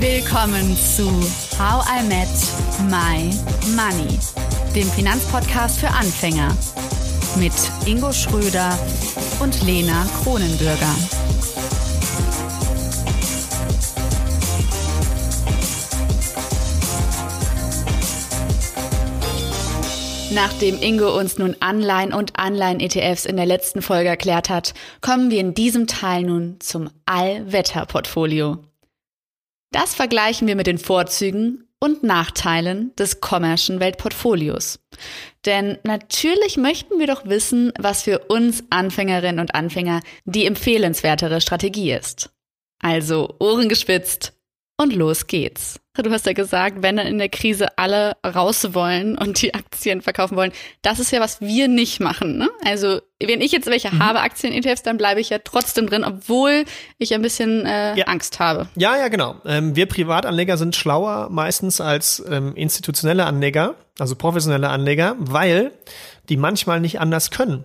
Willkommen zu How I Met My Money, dem Finanzpodcast für Anfänger mit Ingo Schröder und Lena Kronenbürger. Nachdem Ingo uns nun Anleihen und Anleihen-ETFs in der letzten Folge erklärt hat, kommen wir in diesem Teil nun zum Allwetter-Portfolio. Das vergleichen wir mit den Vorzügen und Nachteilen des Commercial Weltportfolios. Denn natürlich möchten wir doch wissen, was für uns Anfängerinnen und Anfänger die empfehlenswertere Strategie ist. Also Ohren gespitzt und los geht's. Du hast ja gesagt, wenn dann in der Krise alle raus wollen und die Aktien verkaufen wollen, das ist ja, was wir nicht machen. Ne? Also wenn ich jetzt welche mhm. habe, Aktien-ETFs, dann bleibe ich ja trotzdem drin, obwohl ich ein bisschen äh, ja. Angst habe. Ja, ja, genau. Ähm, wir Privatanleger sind schlauer meistens als ähm, institutionelle Anleger, also professionelle Anleger, weil die manchmal nicht anders können.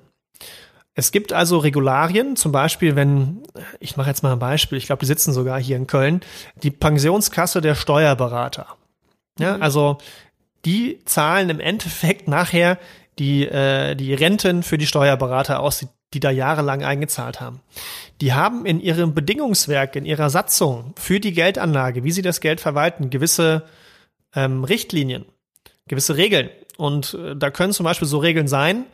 Es gibt also Regularien, zum Beispiel, wenn, ich mache jetzt mal ein Beispiel, ich glaube, die sitzen sogar hier in Köln, die Pensionskasse der Steuerberater. Ja, mhm. also die zahlen im Endeffekt nachher die, äh, die Renten für die Steuerberater aus, die, die da jahrelang eingezahlt haben. Die haben in ihrem Bedingungswerk, in ihrer Satzung für die Geldanlage, wie sie das Geld verwalten, gewisse ähm, Richtlinien, gewisse Regeln. Und äh, da können zum Beispiel so Regeln sein,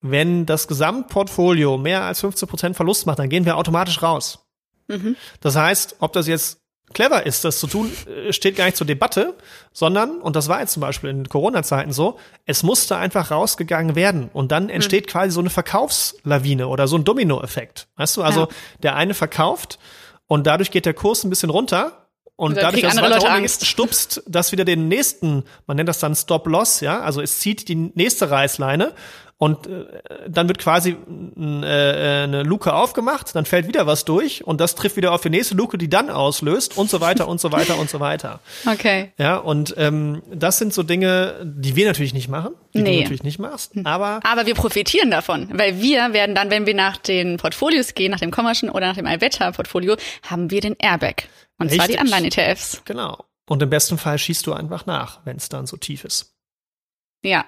wenn das Gesamtportfolio mehr als 15% Verlust macht, dann gehen wir automatisch raus. Mhm. Das heißt, ob das jetzt clever ist, das zu tun, äh, steht gar nicht zur Debatte, sondern, und das war jetzt zum Beispiel in Corona-Zeiten so, es musste einfach rausgegangen werden. Und dann entsteht mhm. quasi so eine Verkaufslawine oder so ein Domino-Effekt. Weißt du, also ja. der eine verkauft und dadurch geht der Kurs ein bisschen runter und, und dadurch, dass es weiter Angst. stupst das wieder den nächsten, man nennt das dann Stop-Loss, ja, also es zieht die nächste Reißleine und äh, dann wird quasi äh, eine Luke aufgemacht, dann fällt wieder was durch und das trifft wieder auf die nächste Luke, die dann auslöst und so weiter und so weiter und so weiter. Okay. Ja, und ähm, das sind so Dinge, die wir natürlich nicht machen, die nee. du natürlich nicht machst, hm. aber aber wir profitieren davon, weil wir werden dann, wenn wir nach den Portfolios gehen, nach dem Commercial oder nach dem Allwetter Portfolio, haben wir den Airbag und Richtig. zwar die Anleihen-ETFs. Genau. Und im besten Fall schießt du einfach nach, wenn es dann so tief ist. Ja,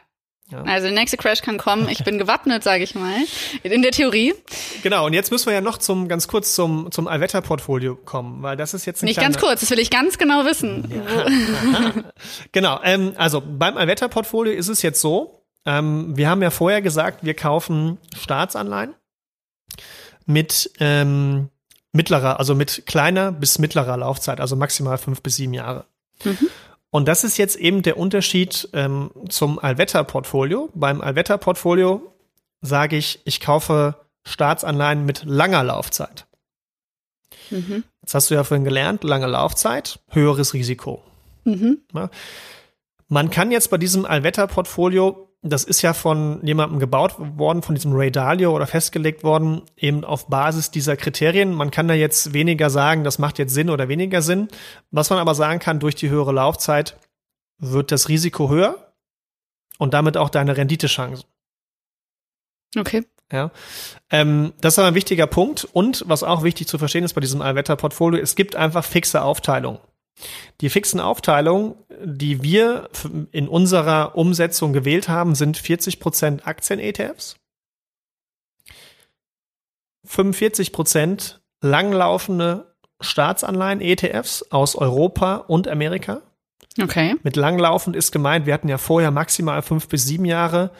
ja. Also der nächste Crash kann kommen. Ich bin gewappnet, sage ich mal. In der Theorie. Genau, und jetzt müssen wir ja noch zum ganz kurz zum, zum Allwetter-Portfolio kommen, weil das ist jetzt Nicht ganz kurz, das will ich ganz genau wissen. Ja. genau, ähm, also beim Allwetter-Portfolio ist es jetzt so, ähm, wir haben ja vorher gesagt, wir kaufen Staatsanleihen mit ähm, mittlerer, also mit kleiner bis mittlerer Laufzeit, also maximal fünf bis sieben Jahre. Mhm. Und das ist jetzt eben der Unterschied ähm, zum Allwetter-Portfolio. Beim Allwetter-Portfolio sage ich, ich kaufe Staatsanleihen mit langer Laufzeit. Mhm. Jetzt hast du ja vorhin gelernt, lange Laufzeit, höheres Risiko. Mhm. Ja. Man kann jetzt bei diesem Allwetter-Portfolio das ist ja von jemandem gebaut worden, von diesem Ray Dalio oder festgelegt worden, eben auf Basis dieser Kriterien. Man kann da jetzt weniger sagen, das macht jetzt Sinn oder weniger Sinn. Was man aber sagen kann, durch die höhere Laufzeit wird das Risiko höher und damit auch deine Renditechancen. Okay. Ja. Ähm, das ist aber ein wichtiger Punkt. Und was auch wichtig zu verstehen ist bei diesem Allwetter-Portfolio, es gibt einfach fixe Aufteilungen. Die fixen Aufteilungen, die wir in unserer Umsetzung gewählt haben, sind 40% Aktien-ETFs, 45% langlaufende Staatsanleihen-ETFs aus Europa und Amerika. Okay. Mit langlaufend ist gemeint, wir hatten ja vorher maximal fünf bis sieben Jahre,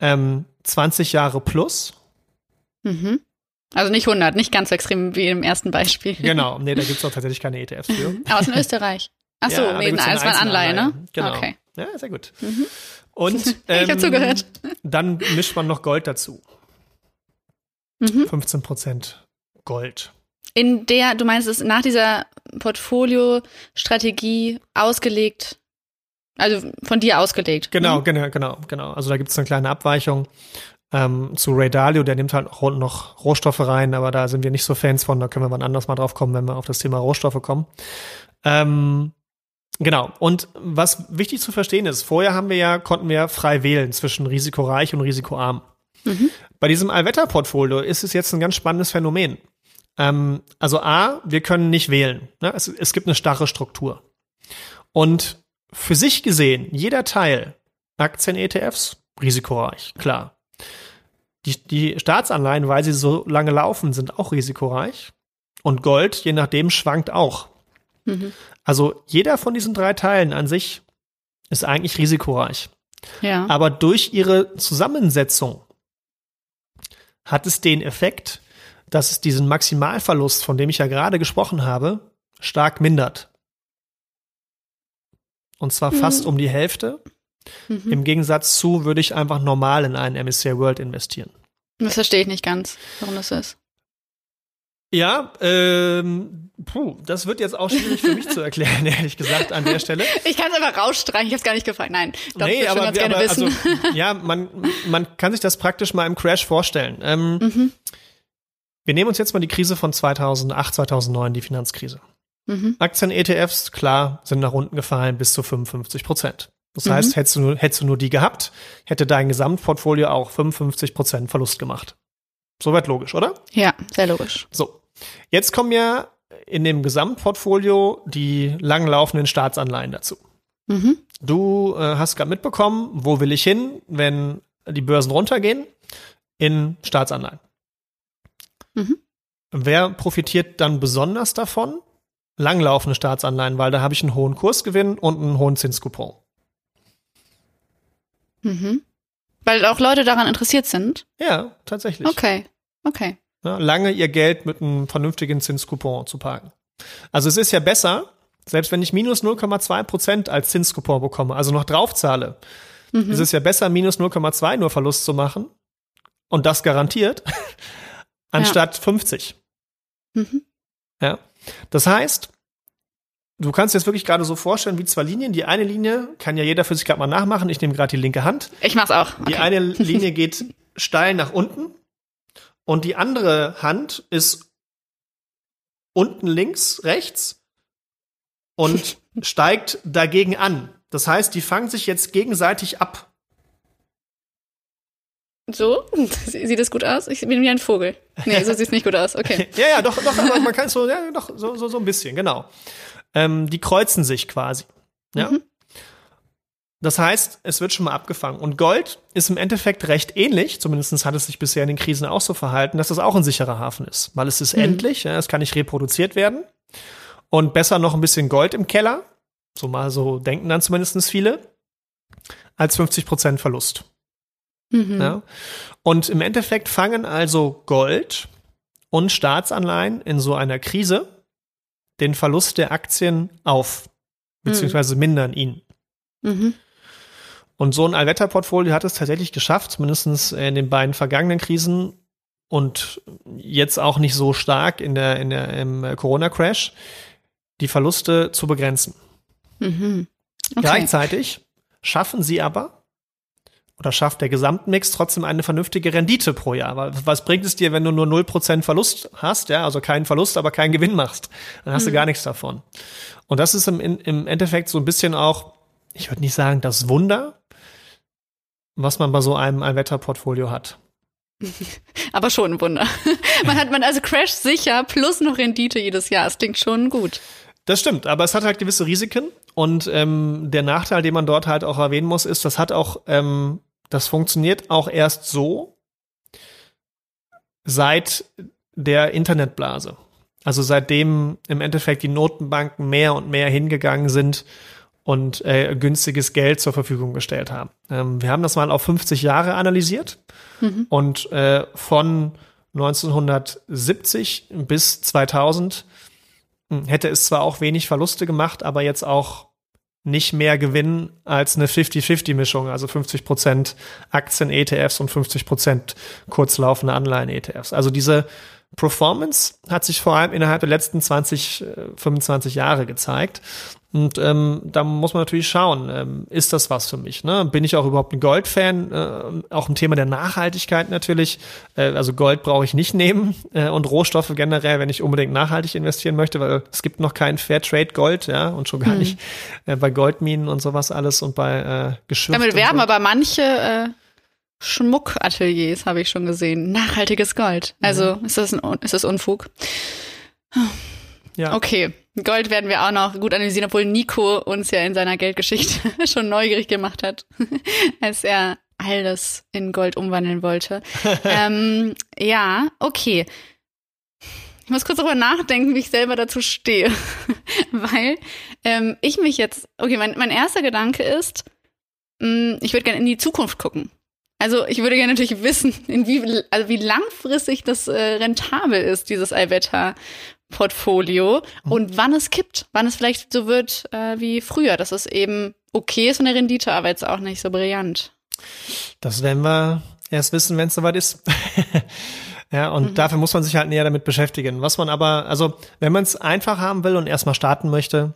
ähm, 20 Jahre plus. Mhm. Also nicht 100, nicht ganz so extrem wie im ersten Beispiel. Genau, nee, da gibt es auch tatsächlich keine ETFs für. Aus Österreich. Ach so, ja, nee, das war ein Anleihe, ne? Genau. Okay. Ja, sehr gut. Mhm. Und ähm, ich habe zugehört. Dann mischt man noch Gold dazu. Mhm. 15 Prozent Gold. In der, du meinst, es ist nach dieser Portfolio-Strategie ausgelegt, also von dir ausgelegt. Genau, mhm. genau, genau, genau. Also da gibt es eine kleine Abweichung ähm, zu Ray Dalio, der nimmt halt noch Rohstoffe rein, aber da sind wir nicht so Fans von, da können wir wann anders mal drauf kommen, wenn wir auf das Thema Rohstoffe kommen. Ähm, genau. Und was wichtig zu verstehen ist, vorher haben wir ja, konnten wir frei wählen zwischen risikoreich und risikoarm. Mhm. Bei diesem Allwetter-Portfolio ist es jetzt ein ganz spannendes Phänomen. Ähm, also A, wir können nicht wählen. Ne? Es, es gibt eine starre Struktur. Und für sich gesehen, jeder Teil Aktien-ETFs, risikoreich, klar. Die, die Staatsanleihen, weil sie so lange laufen, sind auch risikoreich. Und Gold, je nachdem, schwankt auch. Mhm. Also jeder von diesen drei Teilen an sich ist eigentlich risikoreich. Ja. Aber durch ihre Zusammensetzung hat es den Effekt, dass es diesen Maximalverlust, von dem ich ja gerade gesprochen habe, stark mindert. Und zwar mhm. fast um die Hälfte. Mhm. Im Gegensatz zu würde ich einfach normal in einen MSCI World investieren. Das verstehe ich nicht ganz, warum das ist. Ja, ähm, puh, das wird jetzt auch schwierig für mich zu erklären, ehrlich gesagt, an der Stelle. Ich kann es einfach rausstreichen, ich habe es gar nicht gefragt. Nein, doch, nee, ich aber, ganz gerne aber wissen. Also, ja, man, man kann sich das praktisch mal im Crash vorstellen. Ähm, mhm. Wir nehmen uns jetzt mal die Krise von 2008, 2009, die Finanzkrise. Mhm. Aktien-ETFs, klar, sind nach unten gefallen bis zu 55 Prozent. Das mhm. heißt, hättest du, nur, hättest du nur die gehabt, hätte dein Gesamtportfolio auch 55 Prozent Verlust gemacht. Soweit logisch, oder? Ja, sehr logisch. So. Jetzt kommen ja in dem Gesamtportfolio die langlaufenden Staatsanleihen dazu. Mhm. Du äh, hast gerade mitbekommen, wo will ich hin, wenn die Börsen runtergehen? In Staatsanleihen. Mhm. Wer profitiert dann besonders davon? Langlaufende Staatsanleihen, weil da habe ich einen hohen Kursgewinn und einen hohen Zinskupon. Mhm. Weil auch Leute daran interessiert sind? Ja, tatsächlich. Okay, okay. Ja, lange ihr Geld mit einem vernünftigen Zinskupon zu parken. Also es ist ja besser, selbst wenn ich minus 0,2 Prozent als Zinskupon bekomme, also noch draufzahle, mhm. ist es ja besser, minus 0,2 nur Verlust zu machen und das garantiert, anstatt ja. 50. Mhm. Ja. Das heißt, Du kannst dir das wirklich gerade so vorstellen wie zwei Linien. Die eine Linie kann ja jeder für sich gerade mal nachmachen. Ich nehme gerade die linke Hand. Ich mach's auch. Okay. Die eine Linie geht steil nach unten und die andere Hand ist unten links, rechts und steigt dagegen an. Das heißt, die fangen sich jetzt gegenseitig ab. So? Sieht das gut aus? Ich bin wie ein Vogel. Nee, so sieht's nicht gut aus. Okay. ja, ja, doch, doch, man kann es so, ja, doch, so, so, so ein bisschen, genau ähm, die kreuzen sich quasi. Ja. Mhm. Das heißt, es wird schon mal abgefangen. Und Gold ist im Endeffekt recht ähnlich, zumindest hat es sich bisher in den Krisen auch so verhalten, dass das auch ein sicherer Hafen ist. Weil es ist mhm. endlich, ja, es kann nicht reproduziert werden. Und besser noch ein bisschen Gold im Keller, so mal so denken dann zumindest viele, als 50% Verlust. Mhm. Ja. Und im Endeffekt fangen also Gold und Staatsanleihen in so einer Krise den Verlust der Aktien auf, beziehungsweise mhm. mindern ihn. Mhm. Und so ein Allwetterportfolio hat es tatsächlich geschafft, zumindest in den beiden vergangenen Krisen und jetzt auch nicht so stark in der, in der, im Corona-Crash, die Verluste zu begrenzen. Mhm. Okay. Gleichzeitig schaffen sie aber oder schafft der Gesamtmix trotzdem eine vernünftige Rendite pro Jahr. Weil was bringt es dir, wenn du nur 0% Verlust hast, ja, also keinen Verlust, aber keinen Gewinn machst? Dann hast mhm. du gar nichts davon. Und das ist im, im Endeffekt so ein bisschen auch, ich würde nicht sagen, das Wunder, was man bei so einem Allwetterportfolio hat. Aber schon ein Wunder. man hat man also Crash sicher plus noch Rendite jedes Jahr. Es klingt schon gut. Das stimmt, aber es hat halt gewisse Risiken und ähm, der Nachteil, den man dort halt auch erwähnen muss, ist, das hat auch ähm, das funktioniert auch erst so seit der Internetblase. Also seitdem im Endeffekt die Notenbanken mehr und mehr hingegangen sind und äh, günstiges Geld zur Verfügung gestellt haben. Ähm, wir haben das mal auf 50 Jahre analysiert mhm. und äh, von 1970 bis 2000 hm, hätte es zwar auch wenig Verluste gemacht, aber jetzt auch nicht mehr Gewinn als eine 50-50-Mischung, also 50% Aktien-ETFs und 50% kurzlaufende Anleihen-ETFs. Also diese Performance hat sich vor allem innerhalb der letzten 20, 25 äh, Jahre gezeigt. Und ähm, da muss man natürlich schauen, ähm, ist das was für mich? Ne? Bin ich auch überhaupt ein Gold-Fan? Äh, auch ein Thema der Nachhaltigkeit natürlich. Äh, also Gold brauche ich nicht nehmen äh, und Rohstoffe generell, wenn ich unbedingt nachhaltig investieren möchte, weil es gibt noch kein Fairtrade Gold, ja, und schon gar hm. nicht äh, bei Goldminen und sowas alles und bei äh, Geschirr. Damit werben so. aber manche äh Schmuckateliers habe ich schon gesehen. Nachhaltiges Gold. Also ist das, ein, ist das Unfug? Ja. Okay, Gold werden wir auch noch gut analysieren, obwohl Nico uns ja in seiner Geldgeschichte schon neugierig gemacht hat, als er alles in Gold umwandeln wollte. ähm, ja, okay. Ich muss kurz darüber nachdenken, wie ich selber dazu stehe. Weil ähm, ich mich jetzt, okay, mein, mein erster Gedanke ist, mh, ich würde gerne in die Zukunft gucken. Also ich würde gerne natürlich wissen, in wie, also wie langfristig das äh, rentabel ist, dieses Allwetter-Portfolio und wann es kippt, wann es vielleicht so wird äh, wie früher, dass es eben okay ist von der Rendite, aber jetzt auch nicht so brillant. Das werden wir erst wissen, wenn es soweit ist. ja, und mhm. dafür muss man sich halt näher damit beschäftigen. Was man aber, also wenn man es einfach haben will und erstmal starten möchte,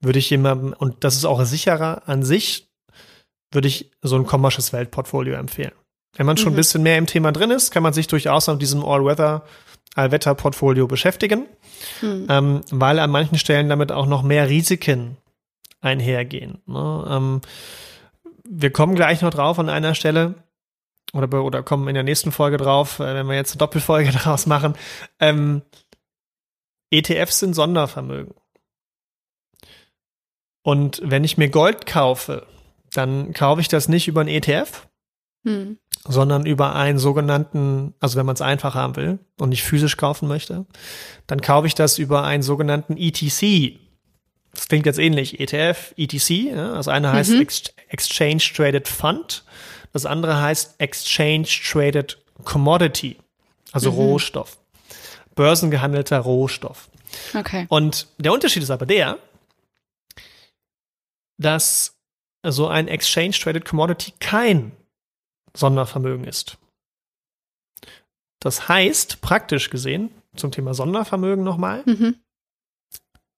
würde ich jemandem, und das ist auch sicherer an sich, würde ich so ein kommersches Weltportfolio empfehlen. Wenn man schon mhm. ein bisschen mehr im Thema drin ist, kann man sich durchaus mit diesem All-Weather, Allwetter-Portfolio beschäftigen, mhm. ähm, weil an manchen Stellen damit auch noch mehr Risiken einhergehen. Ne? Ähm, wir kommen gleich noch drauf an einer Stelle oder, oder kommen in der nächsten Folge drauf, äh, wenn wir jetzt eine Doppelfolge daraus machen. Ähm, ETFs sind Sondervermögen. Und wenn ich mir Gold kaufe, dann kaufe ich das nicht über einen ETF, hm. Sondern über einen sogenannten, also wenn man es einfach haben will und nicht physisch kaufen möchte, dann kaufe ich das über einen sogenannten ETC. Das klingt jetzt ähnlich, ETF, ETC. Ja? Das eine heißt mhm. Ex Exchange Traded Fund, das andere heißt Exchange Traded Commodity, also mhm. Rohstoff, börsengehandelter Rohstoff. Okay. Und der Unterschied ist aber der, dass so ein Exchange Traded Commodity kein Sondervermögen ist. Das heißt, praktisch gesehen, zum Thema Sondervermögen nochmal, mhm.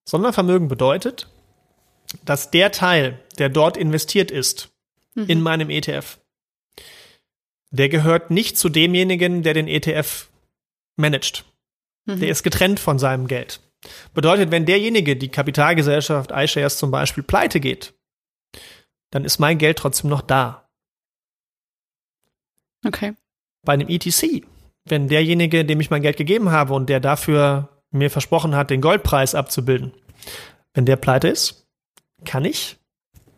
Sondervermögen bedeutet, dass der Teil, der dort investiert ist, mhm. in meinem ETF, der gehört nicht zu demjenigen, der den ETF managt. Mhm. Der ist getrennt von seinem Geld. Bedeutet, wenn derjenige, die Kapitalgesellschaft iShares zum Beispiel pleite geht, dann ist mein Geld trotzdem noch da. Okay. Bei einem ETC, wenn derjenige, dem ich mein Geld gegeben habe und der dafür mir versprochen hat, den Goldpreis abzubilden, wenn der pleite ist, kann ich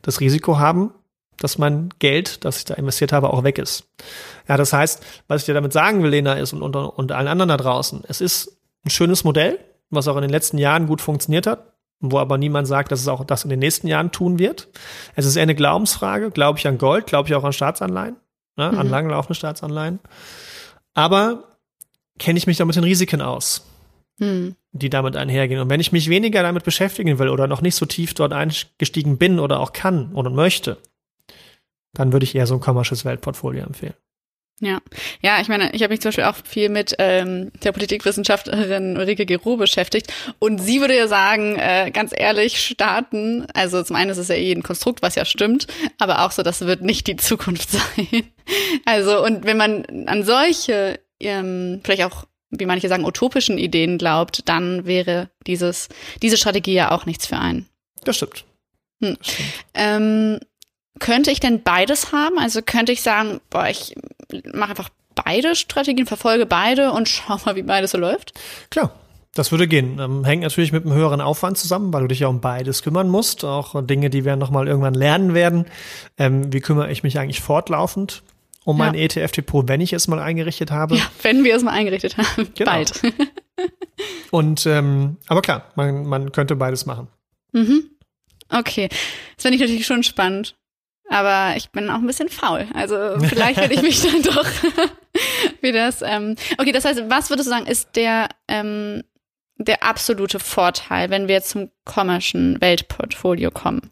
das Risiko haben, dass mein Geld, das ich da investiert habe, auch weg ist. Ja, das heißt, was ich dir damit sagen will, Lena, ist und, und, und allen anderen da draußen, es ist ein schönes Modell, was auch in den letzten Jahren gut funktioniert hat wo aber niemand sagt, dass es auch das in den nächsten Jahren tun wird. Es ist eher eine Glaubensfrage. Glaube ich an Gold? Glaube ich auch an Staatsanleihen? Ne? Mhm. An langlaufende Staatsanleihen? Aber kenne ich mich da mit den Risiken aus, mhm. die damit einhergehen. Und wenn ich mich weniger damit beschäftigen will oder noch nicht so tief dort eingestiegen bin oder auch kann oder möchte, dann würde ich eher so ein kommersches Weltportfolio empfehlen. Ja, ja, ich meine, ich habe mich zum Beispiel auch viel mit ähm, der Politikwissenschaftlerin Ulrike Gero beschäftigt und sie würde ja sagen, äh, ganz ehrlich, Staaten, also zum einen ist es ja eh ein Konstrukt, was ja stimmt, aber auch so, das wird nicht die Zukunft sein. Also und wenn man an solche, ähm, vielleicht auch wie manche sagen, utopischen Ideen glaubt, dann wäre dieses, diese Strategie ja auch nichts für einen. Das stimmt. Hm. Das stimmt. Ähm, könnte ich denn beides haben? Also könnte ich sagen, boah, ich mache einfach beide Strategien, verfolge beide und schau mal, wie beides so läuft? Klar. Das würde gehen. Ähm, hängt natürlich mit einem höheren Aufwand zusammen, weil du dich ja um beides kümmern musst. Auch Dinge, die wir nochmal irgendwann lernen werden. Ähm, wie kümmere ich mich eigentlich fortlaufend um ja. mein ETF-Depot, wenn ich es mal eingerichtet habe? Ja, wenn wir es mal eingerichtet haben. Genau. Bald. Und ähm, aber klar, man, man könnte beides machen. Mhm. Okay. Das finde ich natürlich schon spannend. Aber ich bin auch ein bisschen faul. Also vielleicht werde ich mich dann doch wie das. Ähm, okay, das heißt, was würdest du sagen, ist der, ähm, der absolute Vorteil, wenn wir zum kommerschen Weltportfolio kommen?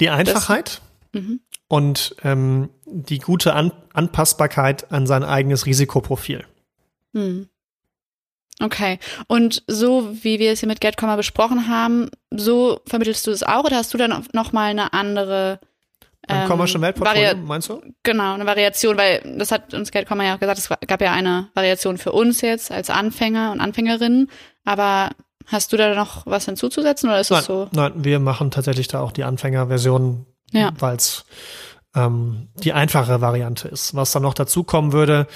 Die Einfachheit das, mhm. und ähm, die gute An Anpassbarkeit an sein eigenes Risikoprofil. Hm. Okay. Und so wie wir es hier mit GetComma besprochen haben, so vermittelst du es auch oder hast du dann noch mal eine andere ein ähm, Commercial Weltportfolio, meinst du? Genau, eine Variation, weil das hat uns Geld ja auch gesagt, es gab ja eine Variation für uns jetzt als Anfänger und Anfängerinnen, aber hast du da noch was hinzuzusetzen oder ist nein, es so? Nein, wir machen tatsächlich da auch die Anfängerversion, ja. weil es ähm, die einfache Variante ist. Was dann noch dazu kommen würde,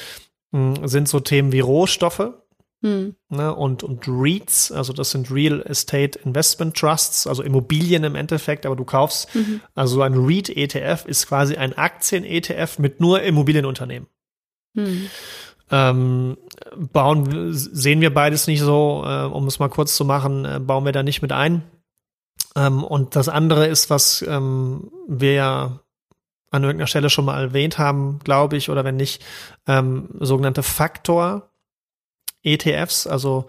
mh, sind so Themen wie Rohstoffe. Hm. Ne, und, und REITs, also das sind Real Estate Investment Trusts, also Immobilien im Endeffekt, aber du kaufst, Mhm. also ein REIT-ETF ist quasi ein Aktien-ETF mit nur Immobilienunternehmen. Hm. Ähm, bauen, sehen wir beides nicht so, äh, um es mal kurz zu machen, äh, bauen wir da nicht mit ein. Ähm, und das andere ist, was ähm, wir ja an irgendeiner Stelle schon mal erwähnt haben, glaube ich, oder wenn nicht, ähm, sogenannte Faktor-ETFs, also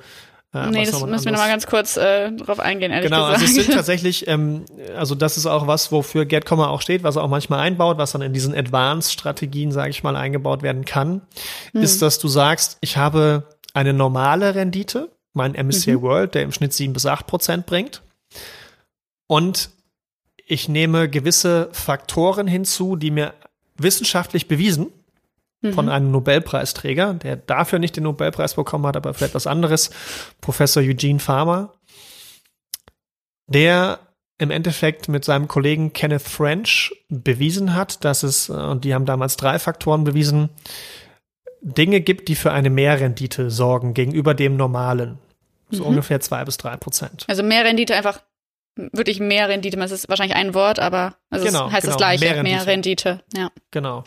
äh, nee, das müssen wir anderes- nochmal ganz kurz äh, drauf eingehen, ehrlich Genau, gesagt. also es sind tatsächlich, ähm, also das ist auch was, wofür Gerd auch steht, was er auch manchmal einbaut, was dann in diesen Advanced-Strategien, sage ich mal, eingebaut werden kann, Hm. ist, dass du sagst, ich habe eine normale Rendite, mein MSCI Mhm. World, der im Schnitt sieben bis acht Prozent bringt, und ich nehme gewisse Faktoren hinzu, die mir wissenschaftlich bewiesen von Mhm. einem Nobelpreisträger, der dafür nicht den Nobelpreis bekommen hat, aber für etwas anderes, Professor Eugene Farmer, der im Endeffekt mit seinem Kollegen Kenneth French bewiesen hat, dass es, äh, und die haben damals drei Faktoren bewiesen, Dinge gibt, die für eine Mehrrendite sorgen gegenüber dem normalen. So Mhm. ungefähr zwei bis drei Prozent. Also mehr Rendite einfach, wirklich mehr Rendite. Das ist wahrscheinlich ein Wort, aber also Genau, es heißt genau, das gleiche, mehr mehr Rendite. Rendite. Ja. Genau.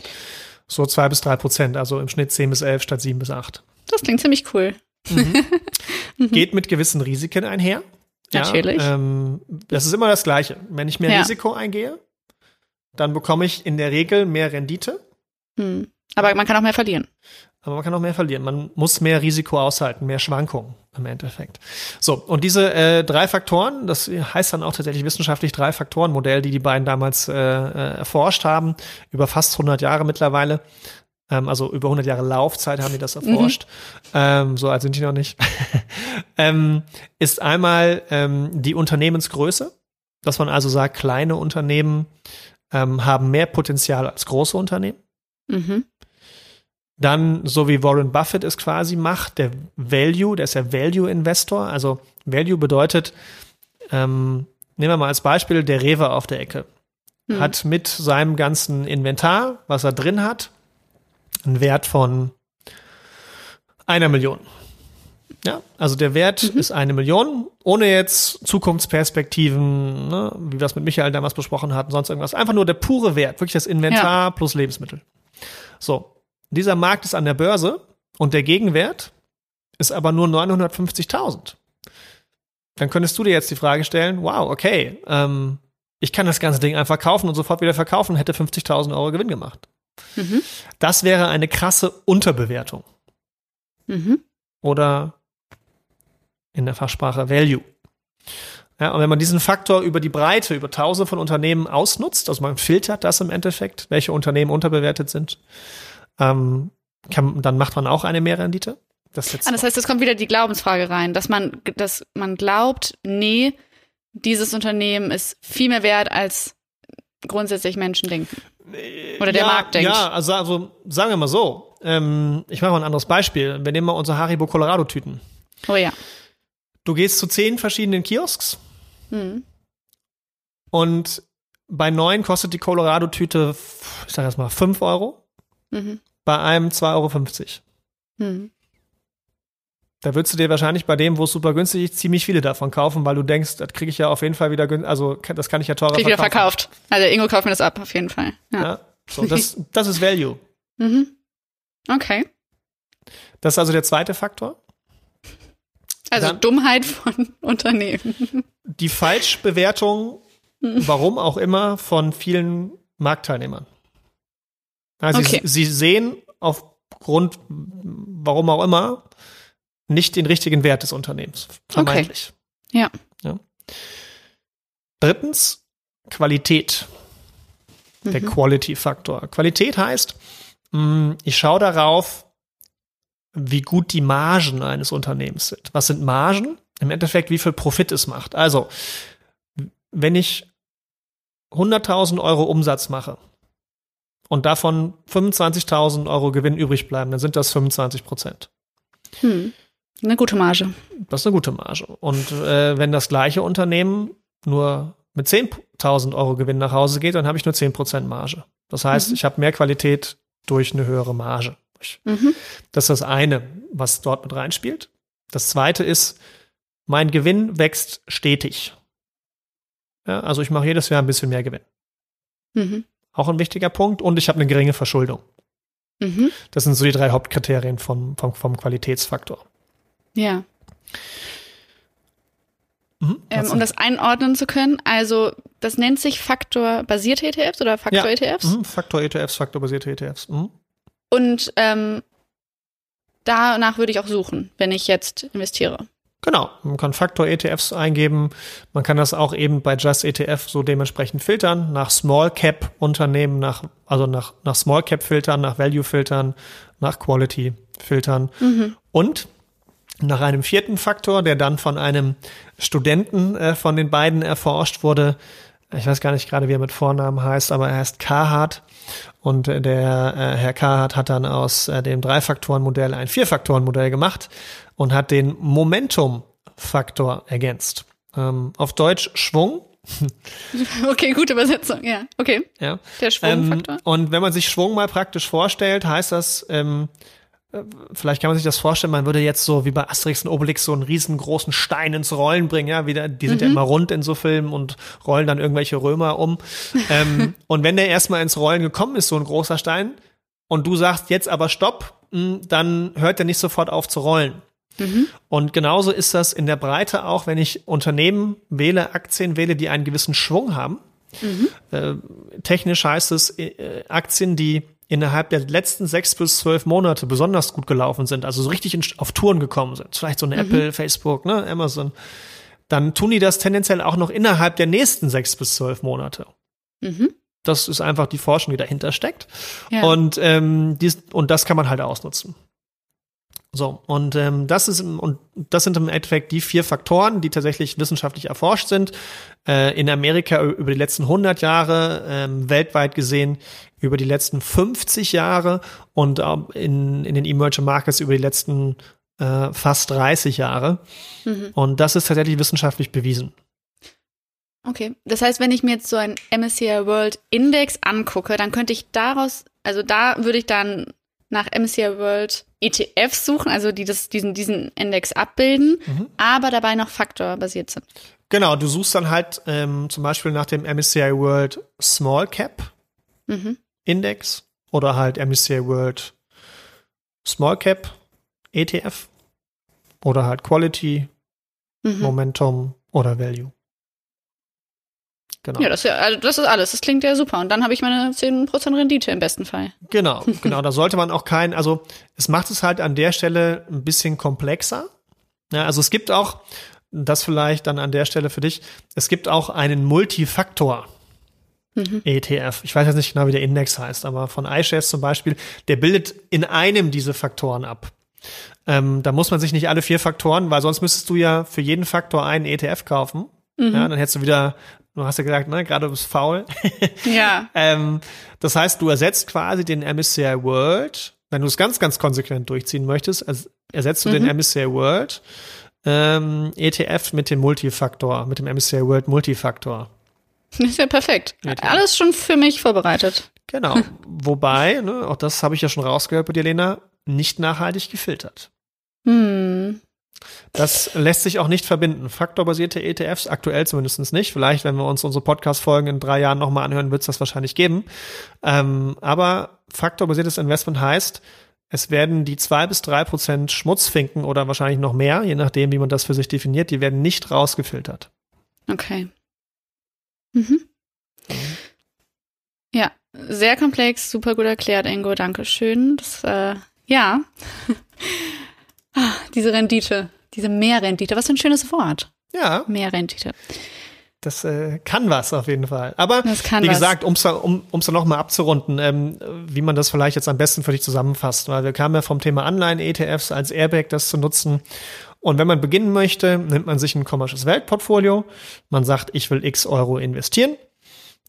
So zwei bis drei Prozent, also im Schnitt zehn bis elf statt sieben bis acht. Das klingt ziemlich cool. Geht mit gewissen Risiken einher. Natürlich. Ja, ähm, das ist immer das Gleiche. Wenn ich mehr Ja. Risiko eingehe, dann bekomme ich in der Regel mehr Rendite, Hm. Aber man kann auch mehr verlieren. Aber man kann auch mehr verlieren. Man muss mehr Risiko aushalten, mehr Schwankungen im Endeffekt. So, und diese äh, drei Faktoren, das heißt dann auch tatsächlich wissenschaftlich Drei-Faktoren-Modell, die die beiden damals äh, äh, erforscht haben, über fast 100 Jahre mittlerweile. Ähm, also über 100 Jahre Laufzeit haben die das erforscht. Ähm, so alt sind die noch nicht. ähm, ist einmal ähm, die Unternehmensgröße, dass man also sagt, kleine Unternehmen ähm, haben mehr Potenzial als große Unternehmen. Mhm. Dann, so wie Warren Buffett es quasi macht, der Value, der ist ja Value-Investor. Also Value bedeutet, ähm, nehmen wir mal als Beispiel der Rewe auf der Ecke. Hm. Hat mit seinem ganzen Inventar, was er drin hat, einen Wert von einer Million. Ja, also der Wert ist eine Million, ohne jetzt Zukunftsperspektiven, ne, wie wir es mit Michael damals besprochen hatten, sonst irgendwas. Einfach nur der pure Wert, wirklich das Inventar plus Lebensmittel. So, dieser Markt ist an der Börse und der Gegenwert ist aber nur 950.000. Dann könntest du dir jetzt die Frage stellen, wow, okay, ähm, ich kann das ganze Ding einfach kaufen und sofort wieder verkaufen und hätte 50.000 Euro Gewinn gemacht. Mhm. Das wäre eine krasse Unterbewertung Mhm. oder in der Fachsprache Value. Ja, und wenn man diesen Faktor über die Breite, über tausende von Unternehmen ausnutzt, also man filtert das im Endeffekt, welche Unternehmen unterbewertet sind, ähm, kann, dann macht man auch eine Mehrrendite. Das jetzt Ah, das heißt, es kommt wieder die Glaubensfrage rein, dass man, dass man glaubt, nee, dieses Unternehmen ist viel mehr wert, als grundsätzlich Menschen denken. Oder der ja, Markt denkt. Ja, also, also sagen wir mal so. Ähm, ich mache mal ein anderes Beispiel. Wir nehmen mal unsere Haribo Colorado Tüten. Oh ja. Du gehst zu zehn verschiedenen Kiosks Hm. und bei neun kostet die Colorado Tüte, ich sag erst mal, 5 Euro. Mhm. Bei einem 2,50 Euro. Hm. Da würdest du dir wahrscheinlich bei dem, wo es super günstig ist, ziemlich viele davon kaufen, weil du denkst, das kriege ich ja auf jeden Fall wieder günstig, also das kann ich ja teurer Krieg wieder verkaufen. verkauft. Also Ingo kauft mir das ab, auf jeden Fall. Ja. Ja. So, das, das ist Value. Mhm. Okay. Das ist also der zweite Faktor. Also Dann- Dummheit von Unternehmen. Die Falschbewertung, warum auch immer, von vielen Marktteilnehmern. Also Okay. sie, sie sehen aufgrund, warum auch immer, nicht den richtigen Wert des Unternehmens. Vermeintlich. Ja. ja. Drittens, Qualität. Der Mhm. Quality-Faktor. Qualität heißt, mh, ich schaue darauf, wie gut die Margen eines Unternehmens sind. Was sind Margen? Im Endeffekt, wie viel Profit es macht. Also, wenn ich 100.000 Euro Umsatz mache und davon 25.000 Euro Gewinn übrig bleiben, dann sind das 25 Prozent. Hm. Eine gute Marge. Das ist eine gute Marge. Und äh, wenn das gleiche Unternehmen nur mit 10.000 Euro Gewinn nach Hause geht, dann habe ich nur 10% Marge. Das heißt, mhm. ich habe mehr Qualität durch eine höhere Marge. Mhm. Das ist das eine, was dort mit reinspielt. Das zweite ist, mein Gewinn wächst stetig. Ja, also ich mache jedes Jahr ein bisschen mehr Gewinn. Mhm. Auch ein wichtiger Punkt. Und ich habe eine geringe Verschuldung. Mhm. Das sind so die drei Hauptkriterien vom, vom, vom Qualitätsfaktor. Ja. Mhm, ähm, um das einordnen zu können, also das nennt sich Faktor-basierte ETFs oder Faktor-ETFs? Ja. Mhm, Faktor-ETFs, faktorbasierte ETFs. Mhm. Und ähm, danach würde ich auch suchen, wenn ich jetzt investiere. Genau, man kann Faktor-ETFs eingeben. Man kann das auch eben bei Just ETF so dementsprechend filtern, nach Small Cap Unternehmen, nach, also nach, nach Small Cap Filtern, nach Value Filtern, nach Quality Filtern. Mhm. Und nach einem vierten Faktor, der dann von einem Studenten äh, von den beiden erforscht wurde, ich weiß gar nicht gerade, wie er mit Vornamen heißt, aber er heißt Carhart. Und äh, der äh, Herr Carhart hat dann aus äh, dem Drei-Faktoren-Modell ein Vier-Faktoren-Modell gemacht und hat den Momentum-Faktor ergänzt. Ähm, auf Deutsch Schwung. Okay, gute Übersetzung, ja. Okay. Ja. Der Schwungfaktor. Ähm, und wenn man sich Schwung mal praktisch vorstellt, heißt das, ähm, äh, vielleicht kann man sich das vorstellen, man würde jetzt so wie bei Asterix und Obelix so einen riesengroßen Stein ins Rollen bringen, ja, wieder, die sind mhm. ja immer rund in so Filmen und rollen dann irgendwelche Römer um. ähm, und wenn der erstmal ins Rollen gekommen ist, so ein großer Stein, und du sagst jetzt aber Stopp, hm, dann hört er nicht sofort auf zu rollen. Mhm. Und genauso ist das in der Breite auch, wenn ich Unternehmen wähle, Aktien wähle, die einen gewissen Schwung haben. Mhm. Äh, technisch heißt es äh, Aktien, die innerhalb der letzten sechs bis zwölf Monate besonders gut gelaufen sind, also so richtig in, auf Touren gekommen sind, vielleicht so eine mhm. Apple, Facebook, ne, Amazon, dann tun die das tendenziell auch noch innerhalb der nächsten sechs bis zwölf Monate. Mhm. Das ist einfach die Forschung, die dahinter steckt. Ja. Und, ähm, dies, und das kann man halt ausnutzen. So, und ähm, das ist und das sind im Endeffekt die vier Faktoren, die tatsächlich wissenschaftlich erforscht sind. Äh, in Amerika über die letzten 100 Jahre, ähm, weltweit gesehen über die letzten 50 Jahre und ähm, in, in den Emerging Markets über die letzten äh, fast 30 Jahre. Mhm. Und das ist tatsächlich wissenschaftlich bewiesen. Okay, das heißt, wenn ich mir jetzt so einen MSCI World Index angucke, dann könnte ich daraus, also da würde ich dann nach MSCI World ETFs suchen, also die das, diesen, diesen Index abbilden, mhm. aber dabei noch faktorbasiert sind. Genau, du suchst dann halt ähm, zum Beispiel nach dem MSCI World Small Cap mhm. Index oder halt MSCI World Small Cap ETF oder halt Quality, mhm. Momentum oder Value. Genau. Ja, das ja, also das ist alles. Das klingt ja super. Und dann habe ich meine 10% Rendite im besten Fall. Genau, genau. Da sollte man auch kein, also es macht es halt an der Stelle ein bisschen komplexer. Ja, also es gibt auch, das vielleicht dann an der Stelle für dich, es gibt auch einen Multifaktor. Mhm. ETF. Ich weiß jetzt nicht genau, wie der Index heißt, aber von iShares zum Beispiel, der bildet in einem diese Faktoren ab. Ähm, da muss man sich nicht alle vier Faktoren, weil sonst müsstest du ja für jeden Faktor einen ETF kaufen. Mhm. Ja, dann hättest du wieder Du hast ja gesagt, ne, gerade du bist faul. Ja. ähm, das heißt, du ersetzt quasi den MSCI World, wenn du es ganz, ganz konsequent durchziehen möchtest, also ersetzt du mhm. den MSCI World ähm, ETF mit dem Multifaktor, mit dem MSCI World Multifaktor. Das ist ja perfekt. ETF. Alles schon für mich vorbereitet. Genau. Wobei, ne, auch das habe ich ja schon rausgehört bei dir, Lena, nicht nachhaltig gefiltert. Hm. Das lässt sich auch nicht verbinden. Faktorbasierte ETFs aktuell zumindest nicht. Vielleicht, wenn wir uns unsere Podcast-Folgen in drei Jahren nochmal anhören, wird es das wahrscheinlich geben. Ähm, aber faktorbasiertes Investment heißt, es werden die zwei bis drei Prozent Schmutzfinken oder wahrscheinlich noch mehr, je nachdem, wie man das für sich definiert, die werden nicht rausgefiltert. Okay. Mhm. Ja, sehr komplex, super gut erklärt, Ingo. Dankeschön. Das, äh, ja. Ah, diese Rendite, diese Mehrrendite, was für ein schönes Wort. Ja. Mehrrendite. Das äh, kann was auf jeden Fall. Aber wie gesagt, um's, um es dann nochmal abzurunden, ähm, wie man das vielleicht jetzt am besten für dich zusammenfasst, weil wir kamen ja vom Thema Anleihen-ETFs als Airbag, das zu nutzen. Und wenn man beginnen möchte, nimmt man sich ein kommersches Weltportfolio. Man sagt, ich will x Euro investieren.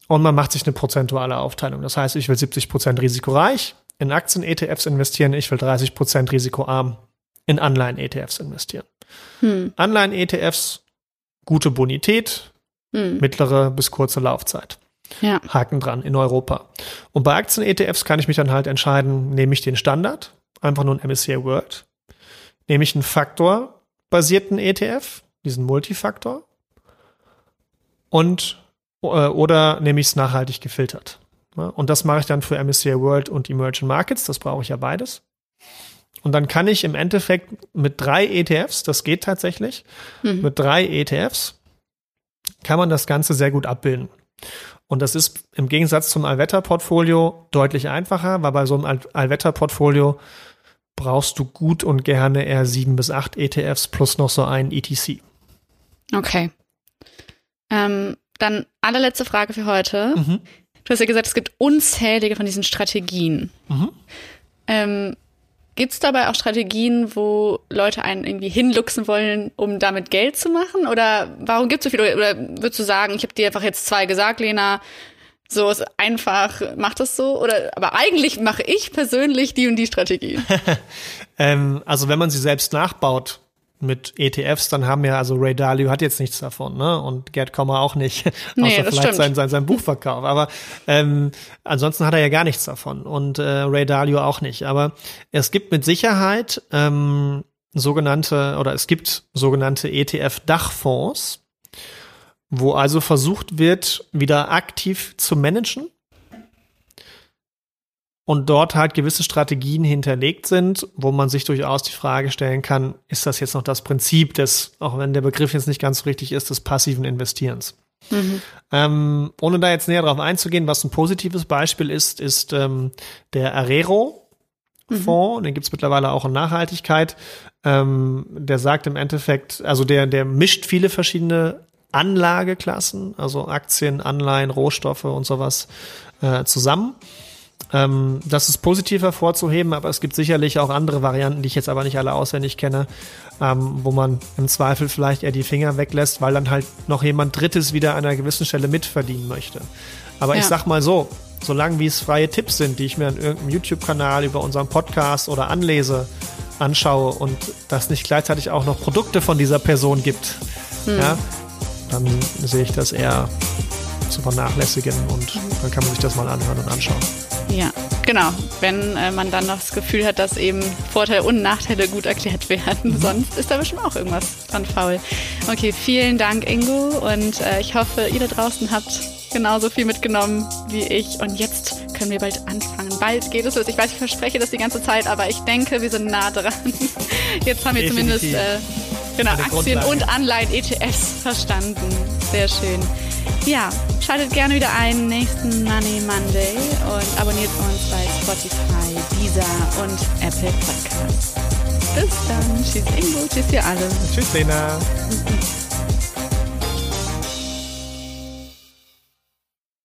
Und man macht sich eine prozentuale Aufteilung. Das heißt, ich will 70 Prozent risikoreich in Aktien-ETFs investieren, ich will 30 Prozent risikoarm in Anleihen-ETFs investieren. Hm. Anleihen-ETFs, gute Bonität, Hm. Mittlere bis kurze Laufzeit. Ja. Haken dran in Europa. Und bei Aktien-ETFs kann ich mich dann halt entscheiden, nehme ich den Standard, einfach nur ein MSCI World, nehme ich einen Faktor-basierten ETF, diesen Multifaktor, und äh, oder nehme ich es nachhaltig gefiltert. Und das mache ich dann für MSCI World und Emerging Markets, das brauche ich ja beides. Und dann kann ich im Endeffekt mit drei ETFs, das geht tatsächlich, mhm. mit drei ETFs kann man das Ganze sehr gut abbilden. Und das ist im Gegensatz zum Allwetter-Portfolio deutlich einfacher, weil bei so einem Allwetter-Portfolio brauchst du gut und gerne eher sieben bis acht ETFs plus noch so einen ETC. Okay. Ähm, dann allerletzte Frage für heute. Mhm. Du hast ja gesagt, es gibt unzählige von diesen Strategien. Mhm. Ähm, Gibt es dabei auch Strategien, wo Leute einen irgendwie hinluxen wollen, um damit Geld zu machen? Oder warum gibt es so viele? Oder würdest du sagen, ich habe dir einfach jetzt zwei gesagt, Lena, so ist einfach, mach das so? Oder aber eigentlich mache ich persönlich die und die Strategie. ähm, also wenn man sie selbst nachbaut, mit ETFs, dann haben ja, also Ray Dalio hat jetzt nichts davon, ne? Und Gerd Kommer auch nicht. Nee, Außer vielleicht sein, sein, sein Buchverkauf. Aber ähm, ansonsten hat er ja gar nichts davon. Und äh, Ray Dalio auch nicht. Aber es gibt mit Sicherheit ähm, sogenannte, oder es gibt sogenannte ETF-Dachfonds, wo also versucht wird, wieder aktiv zu managen und dort halt gewisse Strategien hinterlegt sind, wo man sich durchaus die Frage stellen kann, ist das jetzt noch das Prinzip des, auch wenn der Begriff jetzt nicht ganz so richtig ist, des passiven Investierens. Mhm. Ähm, ohne da jetzt näher drauf einzugehen, was ein positives Beispiel ist, ist ähm, der Arero. Fonds, mhm. den gibt's mittlerweile auch in Nachhaltigkeit. Ähm, der sagt im Endeffekt, also der, der mischt viele verschiedene Anlageklassen, also Aktien, Anleihen, Rohstoffe und sowas äh, zusammen ähm, das ist positiv hervorzuheben, aber es gibt sicherlich auch andere Varianten, die ich jetzt aber nicht alle auswendig kenne, ähm, wo man im Zweifel vielleicht eher die Finger weglässt, weil dann halt noch jemand Drittes wieder an einer gewissen Stelle mitverdienen möchte. Aber ja. ich sag mal so, solange wie es freie Tipps sind, die ich mir an irgendeinem YouTube-Kanal über unseren Podcast oder anlese, anschaue und das nicht gleichzeitig auch noch Produkte von dieser Person gibt, hm. ja, dann sehe ich das eher zu vernachlässigen und dann kann man sich das mal anhören und anschauen. Ja, genau. Wenn äh, man dann noch das Gefühl hat, dass eben Vorteile und Nachteile gut erklärt werden. Mhm. Sonst ist da bestimmt auch irgendwas dran faul. Okay, vielen Dank, Ingo. Und äh, ich hoffe, ihr da draußen habt genauso viel mitgenommen wie ich. Und jetzt können wir bald anfangen. Bald geht es los. Ich weiß, ich verspreche das die ganze Zeit, aber ich denke, wir sind nah dran. Jetzt haben wir Definitiv. zumindest äh, genau, Aktien und Anleihen, ETFs verstanden. Sehr schön. Ja, schaltet gerne wieder ein nächsten Money Monday und abonniert uns bei Spotify, Deezer und Apple Podcasts. Bis dann. Tschüss Ingo, tschüss ihr alle. Tschüss Lena.